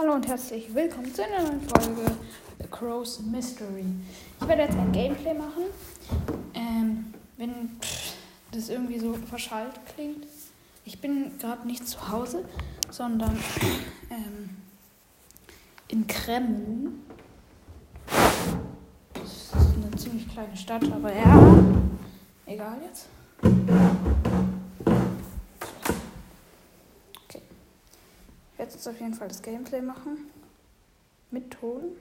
Hallo und herzlich willkommen zu einer neuen Folge The Crow's Mystery. Ich werde jetzt ein Gameplay machen. Ähm, wenn das irgendwie so verschallt klingt. Ich bin gerade nicht zu Hause, sondern ähm, in Kremmen. Das ist eine ziemlich kleine Stadt, aber ja, egal jetzt. Werde jetzt auf jeden Fall das Gameplay machen. Mit Ton.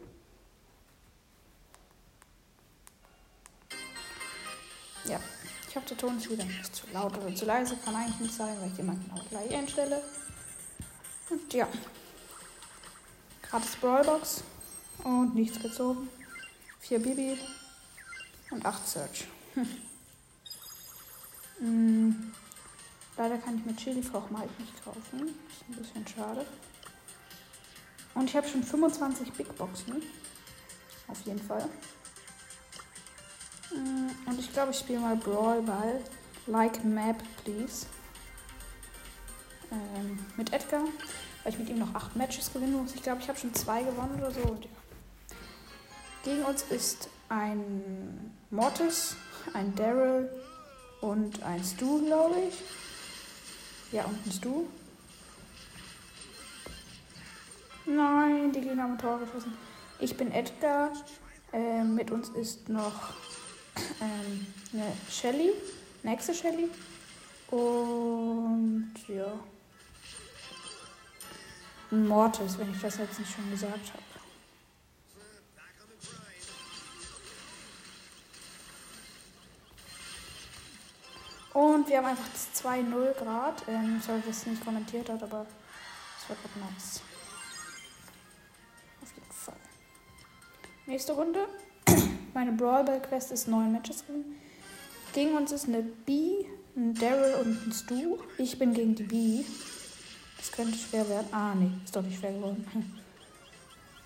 Ja, ich hoffe, der Ton ist wieder nicht zu laut oder zu leise. Kann eigentlich nicht sein, weil ich jemanden auch gleich einstelle. Und ja. Gratis Brawlbox. Und nichts gezogen. Vier Bibi. Und acht Search. Hm. Leider kann ich mir Chili-Kochen halt nicht kaufen. Ist ein bisschen schade. Und ich habe schon 25 Big Boxen. Auf jeden Fall. Mm, Und ich glaube, ich spiele mal Brawl Ball. Like Map, please. Ähm, mit Edgar. Weil ich mit ihm noch 8 Matches gewinnen muss. Ich glaube, ich habe schon zwei gewonnen oder so. Und ja. Gegen uns ist ein Mortis, ein Daryl und ein Stu, glaube ich. Ja, und ein Stu. Nein, die Gegner haben Tor geschossen. Ich bin Edgar. Ähm, mit uns ist noch ähm, eine Shelly. Nächste Shelly. Und ja. Mortis, wenn ich das jetzt nicht schon gesagt habe. Und wir haben einfach das 2-0 Grad. Ähm, sorry, dass es nicht kommentiert hat, aber es war gerade nice. Auf jeden Fall. Nächste Runde. Meine Brawl Ball Quest ist 9 Matches drin. Gegen uns ist eine B, ein Daryl und ein Stu. Ich bin gegen die B. Das könnte schwer werden. Ah, nee, ist doch nicht schwer geworden.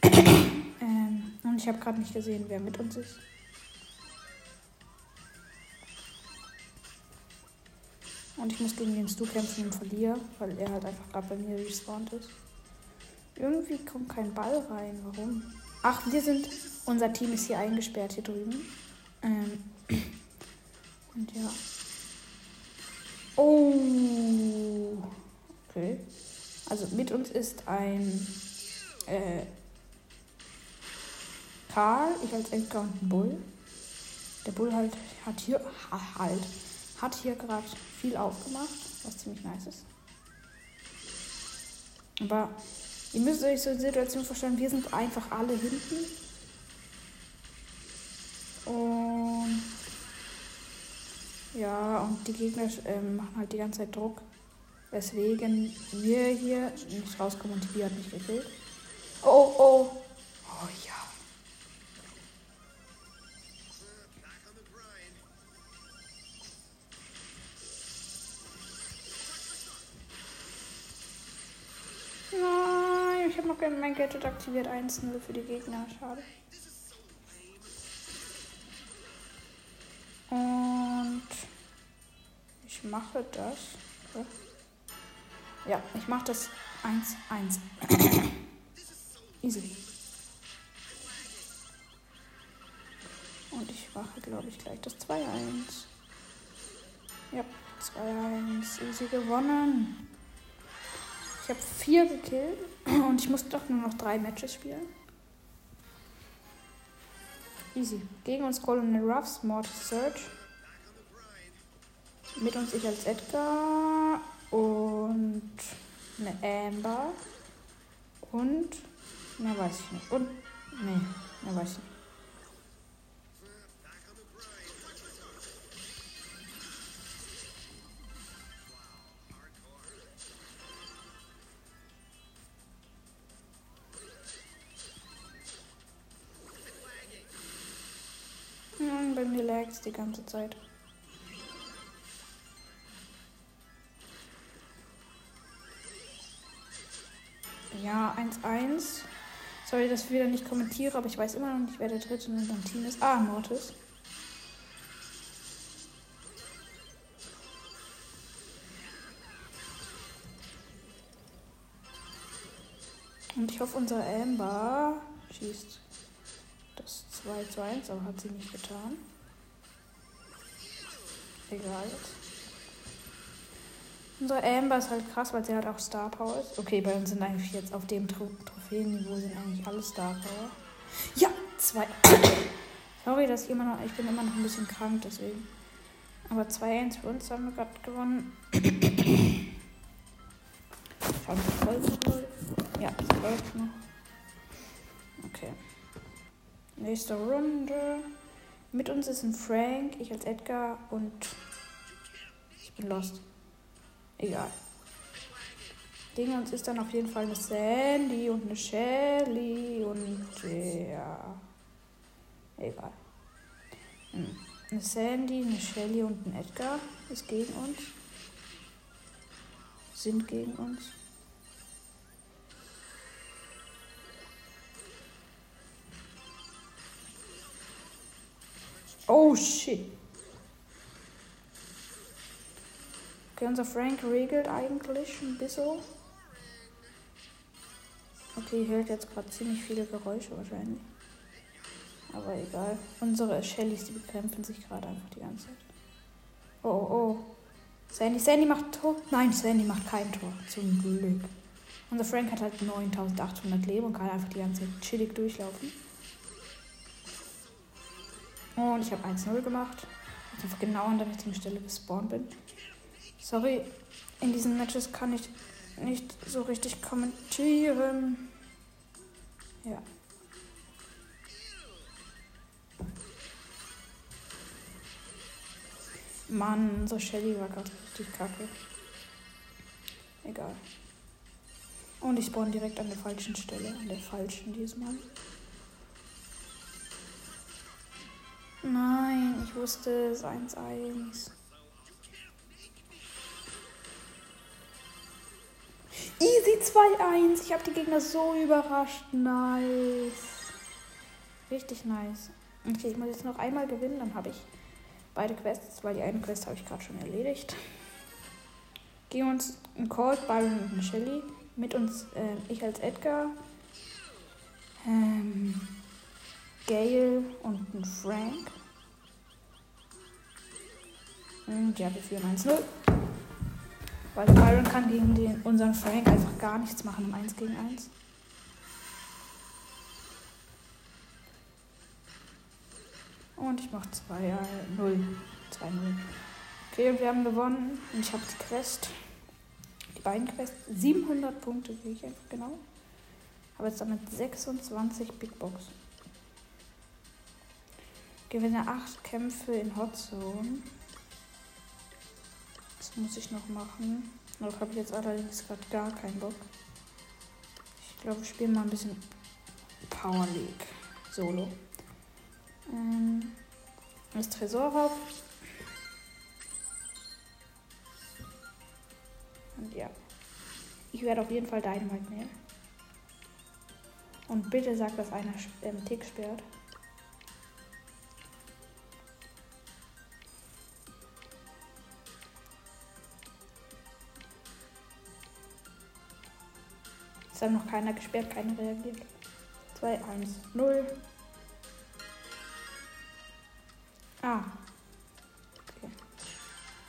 ähm, und ich habe gerade nicht gesehen, wer mit uns ist. Und ich muss gegen den Stu kämpfen und verliere, weil er halt einfach gerade bei mir respawned ist. Irgendwie kommt kein Ball rein. Warum? Ach, wir sind. Unser Team ist hier eingesperrt hier drüben. Ähm. Und ja. Oh. Okay. Also mit uns ist ein äh, Karl, ich als Edgar und ein Bull. Der Bull halt hat hier ha, halt hat hier gerade viel aufgemacht, was ziemlich nice ist. Aber ihr müsst euch so eine Situation vorstellen, wir sind einfach alle hinten. Und ja, und die Gegner ähm, machen halt die ganze Zeit Druck. Weswegen wir hier nicht rauskommen und die hat mich gekillt. Oh, oh. Oh ja. Mein Gadget aktiviert. 1-0 für die Gegner. Schade. Und ich mache das. Ja, ich mache das 1-1. Easy. Und ich mache, glaube ich, gleich das 2-1. Ja, 2-1. Easy gewonnen. Ich habe vier gekillt und ich muss doch nur noch drei Matches spielen. Easy. Gegen uns Colonel Ruffs, Mortis Search. Mit uns ich als Edgar und eine Amber. Und mehr weiß ich nicht. Und nee, mehr weiß ich nicht. Lag's die ganze Zeit. Ja, 1-1. Sorry, dass ich wieder nicht kommentiere, aber ich weiß immer noch nicht, wer der dritte in unserem Team ist. Ah, Mortis. Und ich hoffe, unser Amber schießt das 2 zu 1, aber hat sie nicht getan. Egal jetzt. Amber ist halt krass, weil sie halt auch Star Power ist. Okay, bei uns sind eigentlich jetzt auf dem Tro Trophäenniveau sind eigentlich alle Star Power. Ja, zwei. Sorry, dass ich immer noch. Ich bin immer noch ein bisschen krank, deswegen. Aber 2-1 für uns haben wir gerade gewonnen. Schauen wir voll Ja, es läuft noch. Okay. Nächste Runde. Mit uns ist ein Frank, ich als Edgar und ich bin lost. Egal. Gegen uns ist dann auf jeden Fall eine Sandy und eine Shelly und ja. Egal. Hm. Eine Sandy, eine Shelly und ein Edgar ist gegen uns. Sind gegen uns. Oh shit. Okay, unser Frank regelt eigentlich ein bisschen. Okay, hört jetzt gerade ziemlich viele Geräusche wahrscheinlich. Aber egal. Unsere Shellys, die bekämpfen sich gerade einfach die ganze Zeit. Oh, oh, oh. Sandy, Sandy macht Tor. Nein, Sandy macht kein Tor. Zum Glück. Unser Frank hat halt 9800 Leben und kann einfach die ganze Zeit chillig durchlaufen. Und ich habe 1-0 gemacht. Ich einfach genau an der richtigen Stelle gespawnt bin. Sorry, in diesen Matches kann ich nicht so richtig kommentieren. Ja. Mann, so Shelly war gerade richtig kacke. Egal. Und ich spawn direkt an der falschen Stelle. An der falschen diesmal. Nein, ich wusste es 1-1. Easy 2-1. Ich habe die Gegner so überrascht. Nice. Richtig nice. Okay, ich muss jetzt noch einmal gewinnen, dann habe ich beide Quests, weil die eine Quest habe ich gerade schon erledigt. Gehen uns ein Cold, Byron und Shelly. Mit uns, äh, ich als Edgar. Ähm, Gail und ein Frank. Und ja, wir führen 1-0. Weil Byron kann gegen den, unseren Frank einfach gar nichts machen im 1 gegen 1. Und ich mache 2 0. 2-0. Okay, und wir haben gewonnen. Und ich habe die Quest. Die beiden Quests. 700 Punkte kriege ich einfach genau. Habe jetzt damit 26 Big Box. Gewinne 8 Kämpfe in Hot Zone. Das muss ich noch machen. Darauf habe ich jetzt allerdings gerade gar keinen Bock. Ich glaube, ich spiele mal ein bisschen Power League Solo. Ähm, das Tresorraub. Und ja. Ich werde auf jeden Fall Dynamite nehmen. Und bitte sag, dass einer ähm, Tick sperrt. Es hat noch keiner gesperrt, keiner reagiert. 2, 1, 0. Ah. Okay.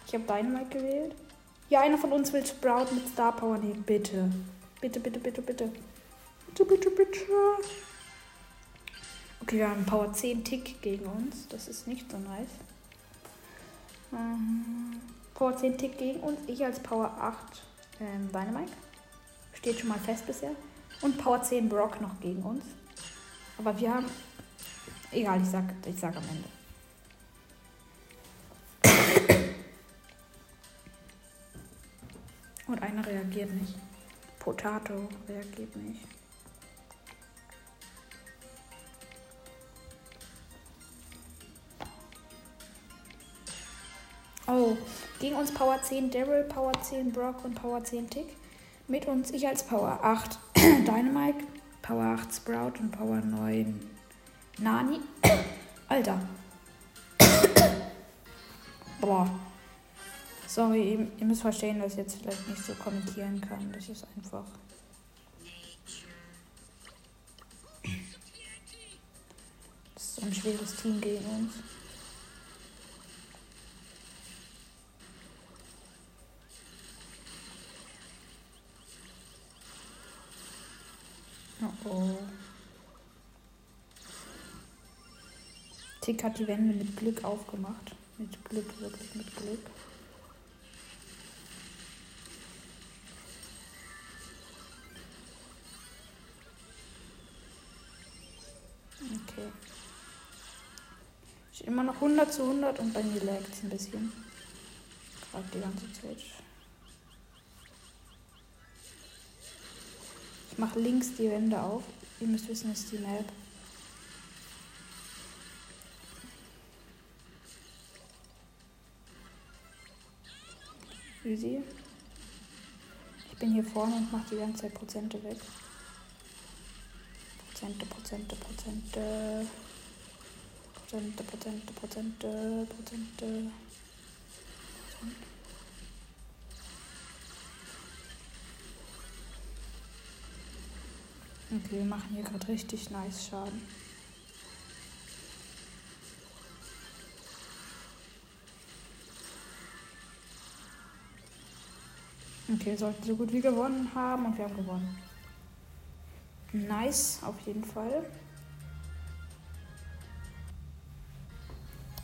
Ich habe Dynamite gewählt. Ja, einer von uns will Sprout mit Star Power nehmen. Bitte. Bitte, bitte, bitte, bitte. Bitte, bitte, bitte. Okay, wir haben Power 10 Tick gegen uns. Das ist nicht so nice. Ähm, Power 10 Tick gegen uns. Ich als Power 8 ähm, Dynamite. Steht schon mal fest bisher. Und Power 10 Brock noch gegen uns. Aber wir haben. Egal, ich sag, ich sag am Ende. Und einer reagiert nicht. Potato reagiert nicht. Oh, gegen uns Power 10 Daryl, Power 10 Brock und Power 10 Tick. Mit uns ich als Power 8 Dynamite, Power 8 Sprout und Power 9 Nani. Alter. Boah. Sorry, ihr, müsst verstehen, dass ich jetzt vielleicht nicht so kommentieren kann. Das ist einfach. Das ist ein schweres Team gegen uns. Oh. Tick hat die Wände mit Glück aufgemacht. Mit Glück, wirklich mit Glück. Okay. Steht immer noch 100 zu 100 und bei mir laggt es ein bisschen. Gerade die ganze Zeit. Ich mache links die Wände auf. Ihr müsst wissen, ist die Map. Easy. Ich bin hier vorne und mache die ganze Zeit Prozente weg. Prozente, Prozente, Prozente. Prozente, Prozente, Prozente, Prozente. Okay, wir machen hier gerade richtig nice Schaden. Okay, sollten so gut wie gewonnen haben und wir haben gewonnen. Nice, auf jeden Fall.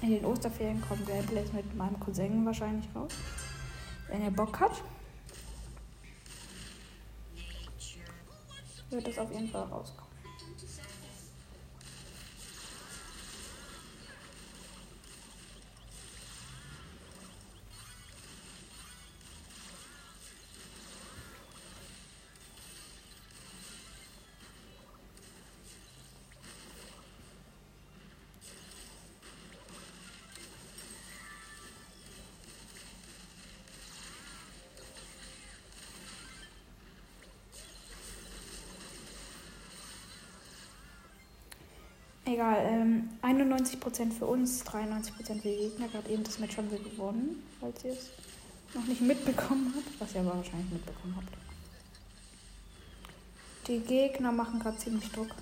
In den Osterferien kommen Gameplays mit meinem Cousin wahrscheinlich raus. Wenn er Bock hat, wird es auf jeden Fall rauskommen. Egal, ähm, 91% für uns, 93% für die Gegner. Gerade eben das Match haben wir gewonnen, falls ihr es noch nicht mitbekommen habt, was ihr aber wahrscheinlich mitbekommen habt. Die Gegner machen gerade ziemlich Druck.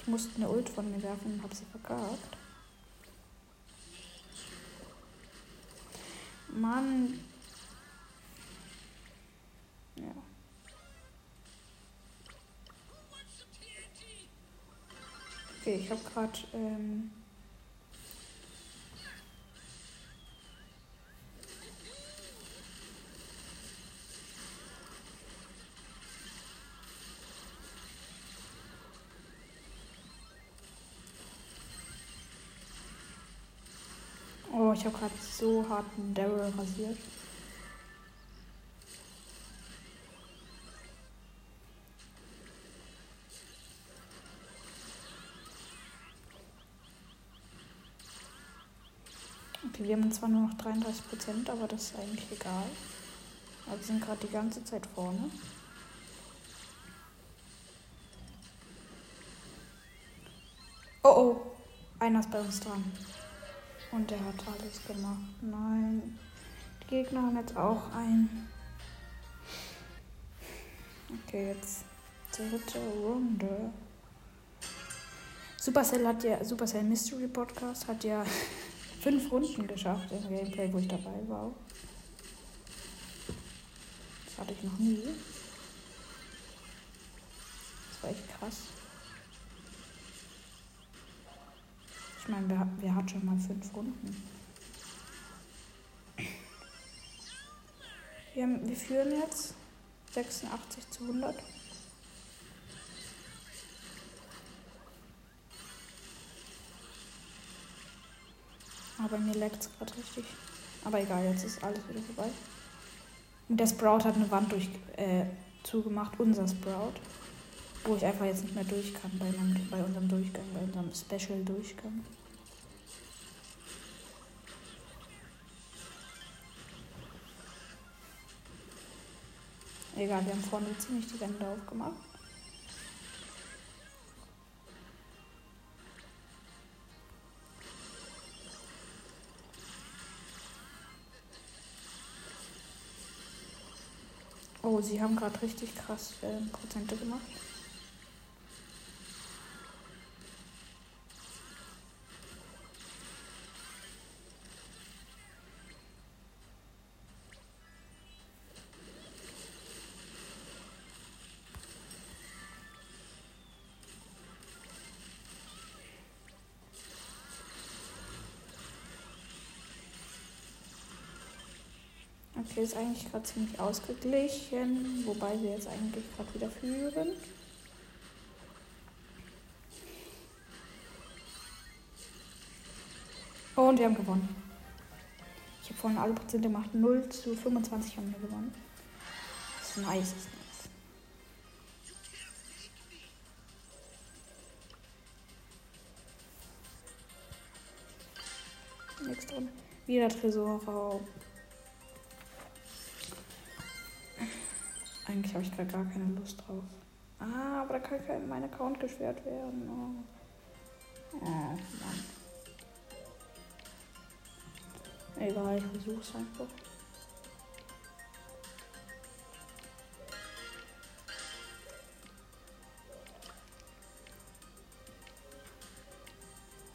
Ich musste eine Ult von mir werfen und habe sie verkackt. Mann. Okay, ich habe gerade. Ähm Oh, ich habe gerade so hart einen Daryl rasiert. Okay, wir haben zwar nur noch 33 Prozent, aber das ist eigentlich egal. Aber wir sind gerade die ganze Zeit vorne. Oh oh, einer ist bei uns dran. Und der hat alles gemacht. Nein. Die Gegner haben jetzt auch ein. Okay, jetzt dritte Runde. Supercell hat ja, Supercell Mystery Podcast hat ja fünf Runden geschafft im Gameplay, wo ich dabei war. Das hatte ich noch nie. Das war echt krass. Ich meine, wer, wer hat schon mal fünf Runden? Wir, haben, wir führen jetzt 86 zu 100. Aber mir leckt es gerade richtig. Aber egal, jetzt ist alles wieder vorbei. Und der Sprout hat eine Wand durch, äh, zugemacht, unser Sprout. Wo ich einfach jetzt nicht mehr durch kann bei, meinem, bei unserem Durchgang, bei unserem Special-Durchgang. Egal, wir haben vorne ziemlich die Wände aufgemacht. Oh, sie haben gerade richtig krass äh, Prozente gemacht. Okay, ist eigentlich gerade ziemlich ausgeglichen, wobei wir jetzt eigentlich gerade wieder führen. Und wir haben gewonnen. Ich habe vorhin alle Prozente gemacht. 0 zu 25 haben wir gewonnen. Das ist nice. Das ist nice. Nichts drin. Wieder Tresorraum. Eigentlich habe ich gerade gar keine Lust drauf. Ah, aber da kann kein mein Account gesperrt werden. Oh, oh Mann. Egal, ich versuche es einfach.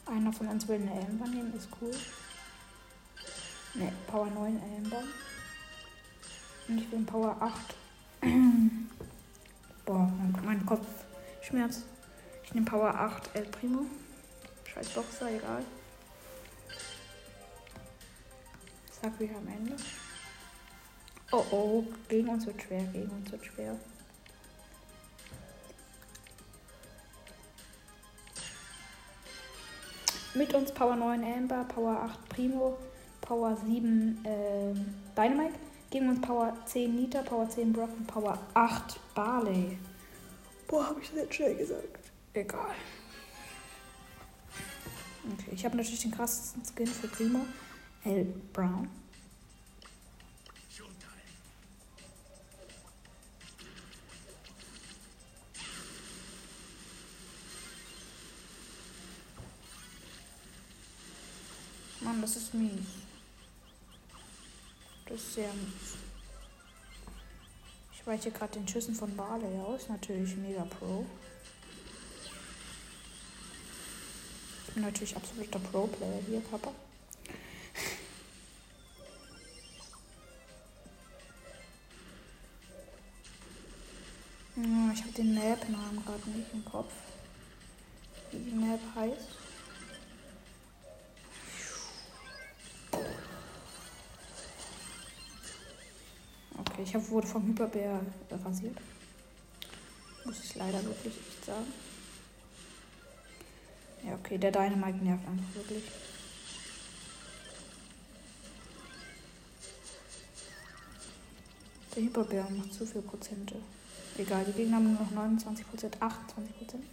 Einer von uns will eine Ellenbahn nehmen, ist cool. Ne, Power 9 Ellenbahn. Und ich will Power 8. Boah, mein, Kopf schmerzt. Ich nehme Power 8 El Primo. Scheiß Boxer, egal. Sag wieder am Ende. Oh oh, gegen uns wird schwer, gegen uns wird schwer. Mit uns Power 9 Amber, Power 8 Primo, Power 7 äh, Dynamite. Gegen uns Power 10 Nita, Power 10 Brock und Power 8 Barley. Boah, habe ich das jetzt schnell gesagt. Egal. Okay, ich habe natürlich den krassesten Skin für Primo. Hell Brown. Mann, das ist mies. Das ist sehr mies. Ich weiche gerade den Schüssen von Barley aus. Natürlich mega pro. Ich bin natürlich absoluter Pro-Player hier, Papa. ich habe den Map-Namen gerade nicht im Kopf. Wie die Map heißt. Ich hab, wurde vom Hyperbär rasiert. Muss ich leider wirklich nicht sagen. Ja, okay, der Dynamite nervt einfach wirklich. Der Hyperbär macht zu viel Prozente. Egal, die Gegner haben nur noch 29 Prozent, 28 Prozent.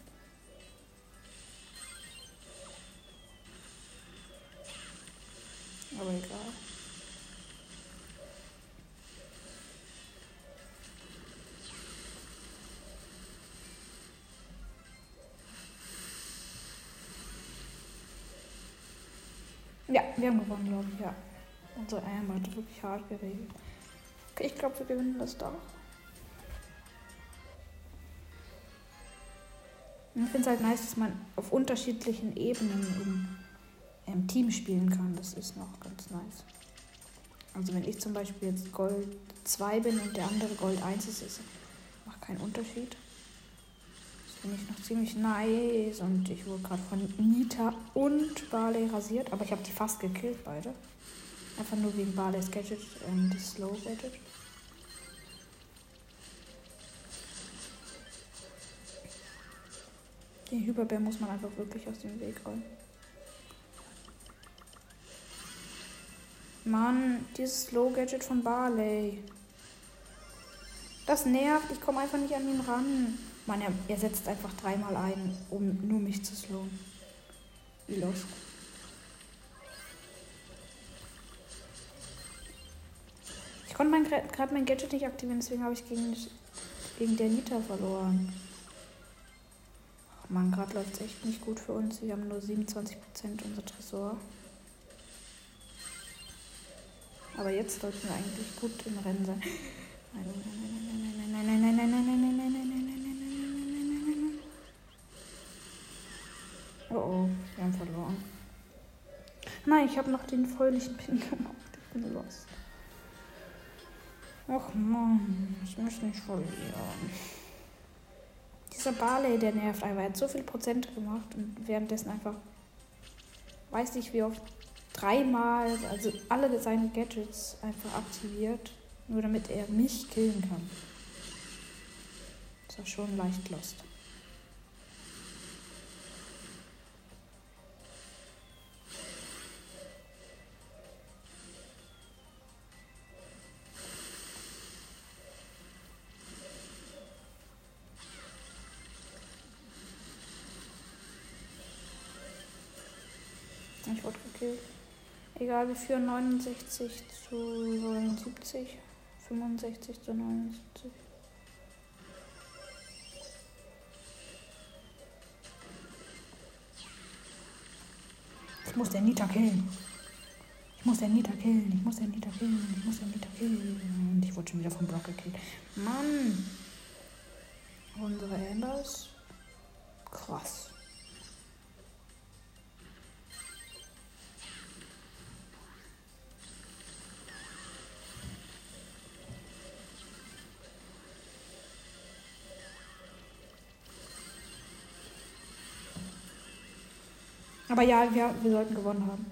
Wir haben gewonnen, glaube ich, ja. Unser Arm hat wirklich hart geregelt. Okay, ich glaube, wir gewinnen das doch. Ich finde es halt nice, dass man auf unterschiedlichen Ebenen im, im Team spielen kann. Das ist noch ganz nice. Also wenn ich zum Beispiel jetzt Gold 2 bin und der andere Gold 1 ist, ist macht keinen Unterschied finde ich noch ziemlich nice. Und ich wurde gerade von Nita und Barley rasiert. Aber ich habe die fast gekillt, beide. Einfach nur wegen Barleys Gadget, das Slow Gadget. Den Hyperbär muss man einfach wirklich aus dem Weg räumen. Mann, dieses Slow Gadget von Barley. Das nervt, ich komme einfach nicht an ihn ran. Mann, er, er setzt einfach dreimal ein, um nur mich zu slowen. Los? Ich konnte mein, gerade mein Gadget nicht aktivieren, deswegen habe ich gegen, gegen der Nita verloren. Ach man, gerade läuft es echt nicht gut für uns. Wir haben nur 27% unser Tresor. Aber jetzt sollten wir eigentlich gut im Rennen sein. Nein, nein, nein, nein, nein, nein, nein, nein, nein, nein, nein, nein, nein, nein. Oh oh, wir haben verloren. Nein, ich habe noch den fröhlichen Pin gemacht. Ich bin lost. Och Mann, ich möchte nicht verlieren. Dieser Barley, der nervt einfach. Er hat so viel Prozent gemacht und währenddessen einfach weiß nicht wie oft dreimal, also alle seine Gadgets einfach aktiviert, nur damit er mich killen kann. Das war schon leicht lost. Wir führen 69 zu 79. 65 zu 79. Ich muss den Nita killen. Ich muss den Nita killen. Ich muss den Nita killen. Ich muss den Nita killen. Und ich wurde schon wieder vom Block gekillt. Mann! Unsere Ambers. Krass. Aber ja, wir, wir sollten gewonnen haben.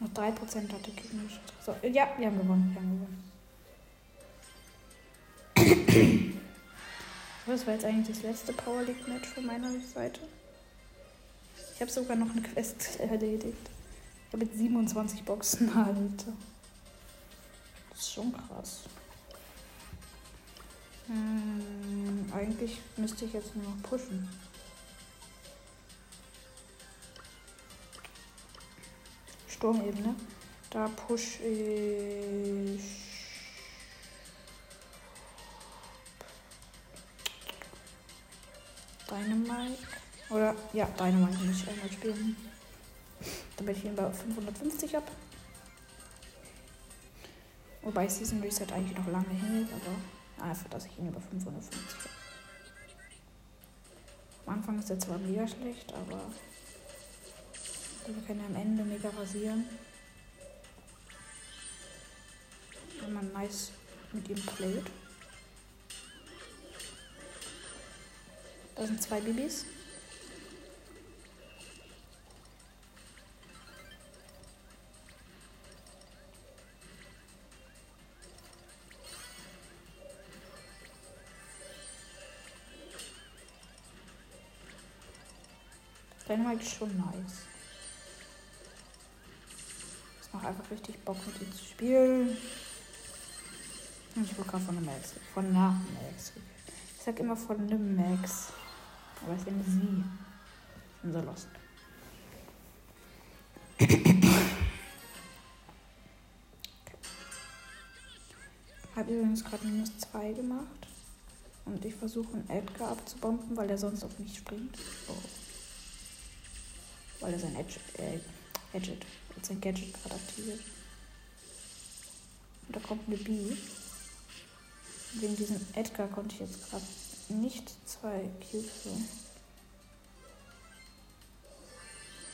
Noch 3% hatte Kick nicht. So, ja, wir haben gewonnen. Wir haben gewonnen. das war jetzt eigentlich das letzte Power League Match von meiner Seite. Ich habe sogar noch eine Quest erledigt. Ich habe jetzt 27 Boxen, Alter. Das ist schon krass. Hm, eigentlich müsste ich jetzt nur noch pushen. Sturmebene. Da push ich. Dynamite. Oder ja, Dynamite muss ich einmal spielen. Damit ich ihn bei 550 habe. Wobei Season Reset eigentlich noch lange hält, aber einfach, dass ich ihn über 550 habe. Am Anfang ist er zwar mega schlecht, aber wir können am Ende mega rasieren. Wenn man nice mit ihm playt. Da sind zwei Babys. Dynamite ist schon nice macht einfach richtig Bock mit ihm zu spielen. Und ich wurde gerade von einem Max. Von einer Max. Ich sag immer von einem Max. Aber ich nenne sie. Ich bin so lost. Habe übrigens gerade minus 2 gemacht. Und ich versuche einen Edgar abzubomben, weil er sonst auf mich springt. Oh. Weil er sein Edge, äh, Gadget jetzt sein Gadget gerade aktiviert. Und da kommt eine B. Wegen diesem Edgar konnte ich jetzt gerade nicht zwei Cubes holen.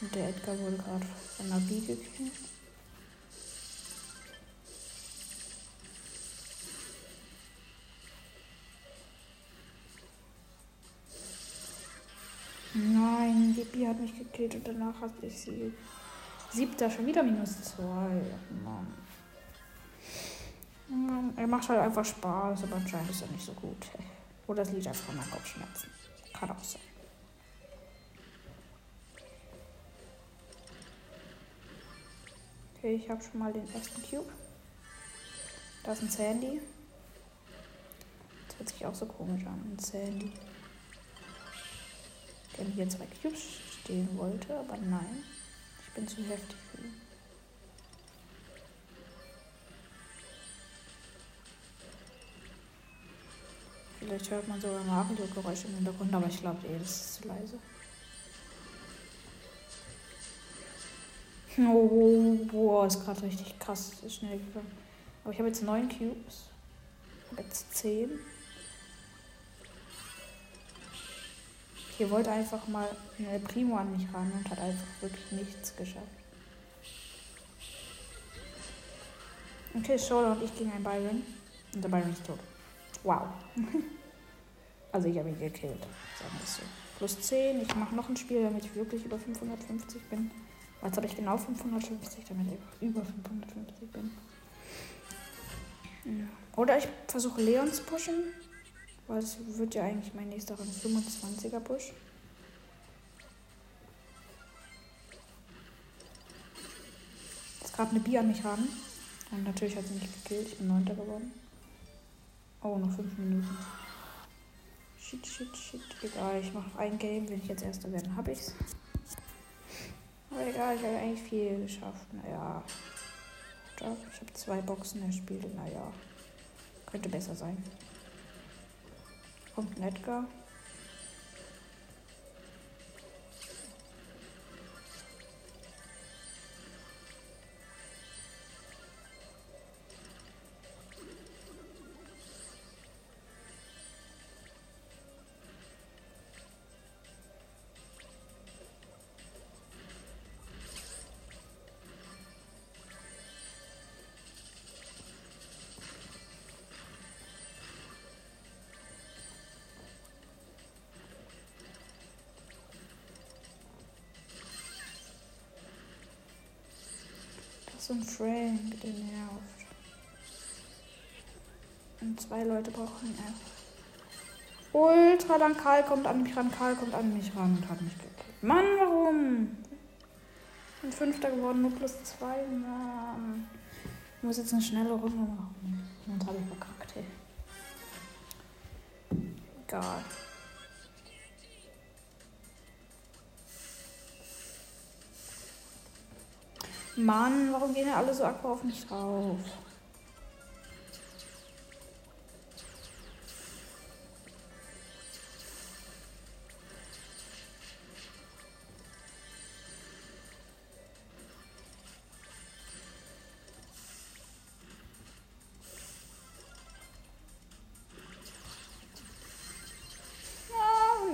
Und der Edgar wurde gerade von einer B gekillt. Nein, die B hat mich gekillt und danach hat ich sie Siebter, schon wieder minus zwei. Mann. Er macht halt einfach Spaß, aber anscheinend ist er nicht so gut. Oder es liegt einfach an Kopfschmerzen. Kann auch sein. Okay, ich habe schon mal den ersten Cube. Da ist ein Sandy. Das hört sich auch so komisch an. Ein Sandy. Der hier zwei Cubes stehen wollte, aber nein bin zu heftig. Vielleicht hört man sogar Mario-Geräusche im Hintergrund, aber ich glaube eh, das ist zu leise. Oh, boah, ist gerade richtig krass ist schnell gegangen. Aber ich habe jetzt neun Cubes. Ich habe jetzt zehn. Hier wollte einfach mal eine Primo an mich ran und hat einfach wirklich nichts geschafft. Okay, Shola und ich gegen einen Byron. Und der Byron ist tot. Wow. also ich habe ihn gekillt, sagen wir es so. Plus 10. Ich mache noch ein Spiel, damit ich wirklich über 550 bin. Jetzt habe ich genau 550, damit ich über 550 bin. Oder ich versuche Leon zu pushen. Weil es wird ja eigentlich mein nächster 25er Push. Jetzt gerade eine Bi an mich ran. Und natürlich hat sie mich gekillt. Ich bin 9. geworden. Oh, noch 5 Minuten. Shit, shit, shit. Egal, ich mache ein Game. Wenn ich jetzt Erster werde, habe ich's. Aber egal, ich habe eigentlich viel geschafft. Naja. Ich habe zwei Boxen erspielt. Naja. Könnte besser sein. Kommt Edgar. So ein Frank, der nervt. Und zwei Leute brauchen F. Ultra lang Karl kommt an mich ran, Karl kommt an mich ran und hat mich gekillt. Mann, warum? Bin Fünfter geworden, nur plus zwei. Mann. Ich muss jetzt eine schnelle Runde machen. Sonst habe ich verkackt, hey. Egal. Mann, warum gehen ja alle so aggro auf mich drauf?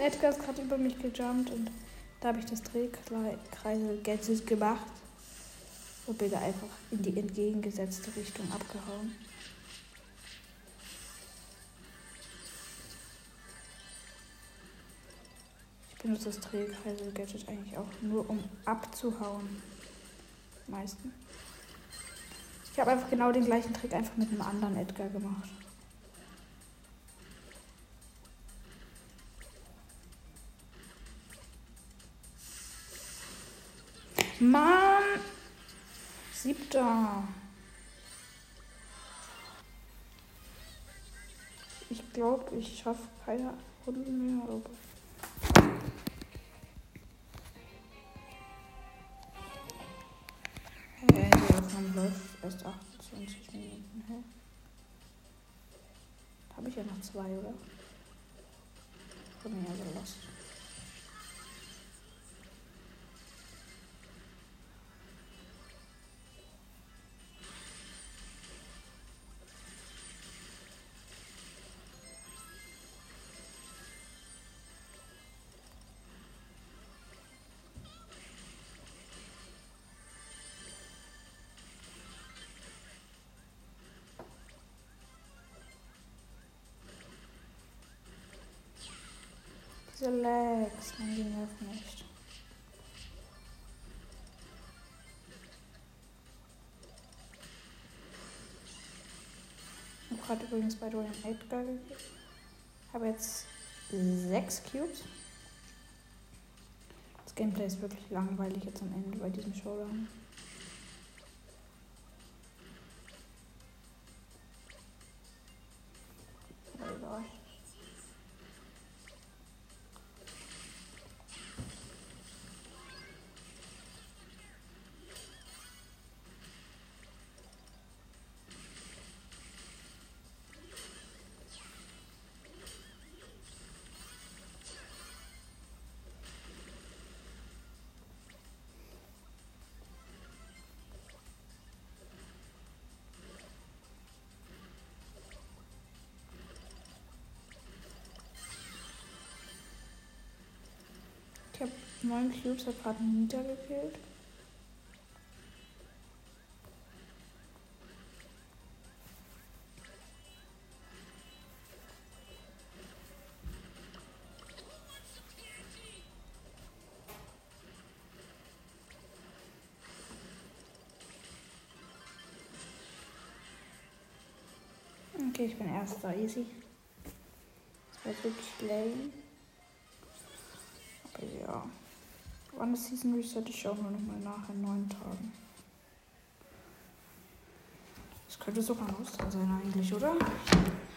Edgar ist gerade über mich gejumpt und da habe ich das Drehkreisel Gadget gemacht. Und bin einfach in die entgegengesetzte Richtung abgehauen. Ich benutze das Drehkreisel-Gadget eigentlich auch nur, um abzuhauen. Meisten. Ich habe einfach genau den gleichen Trick einfach mit einem anderen Edgar gemacht. Mann! Siebter. Ich glaube, ich schaffe keine Runden mehr. Hey, die Aufnahme läuft erst 28 Minuten. Hä? Habe ich ja noch zwei, oder? Bin ja so Lags, man, die nerven nicht. Ich habe gerade übrigens bei Dorian Edgar gegeben. Habe jetzt sechs Cubes. Das Gameplay ist wirklich langweilig jetzt am Ende bei diesem Showdown. Neun Cubes hat gerade Nita gekillt. Okay, ich bin erster, easy. Das war wirklich lame. Wann ist Season Reset? Ich schaue noch mal nach in neun Tagen. Das könnte sogar ein Ostern sein eigentlich, oder?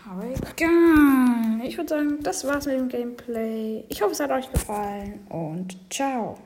Aber egal. Ich würde sagen, das war's mit dem Gameplay. Ich hoffe, es hat euch gefallen und ciao.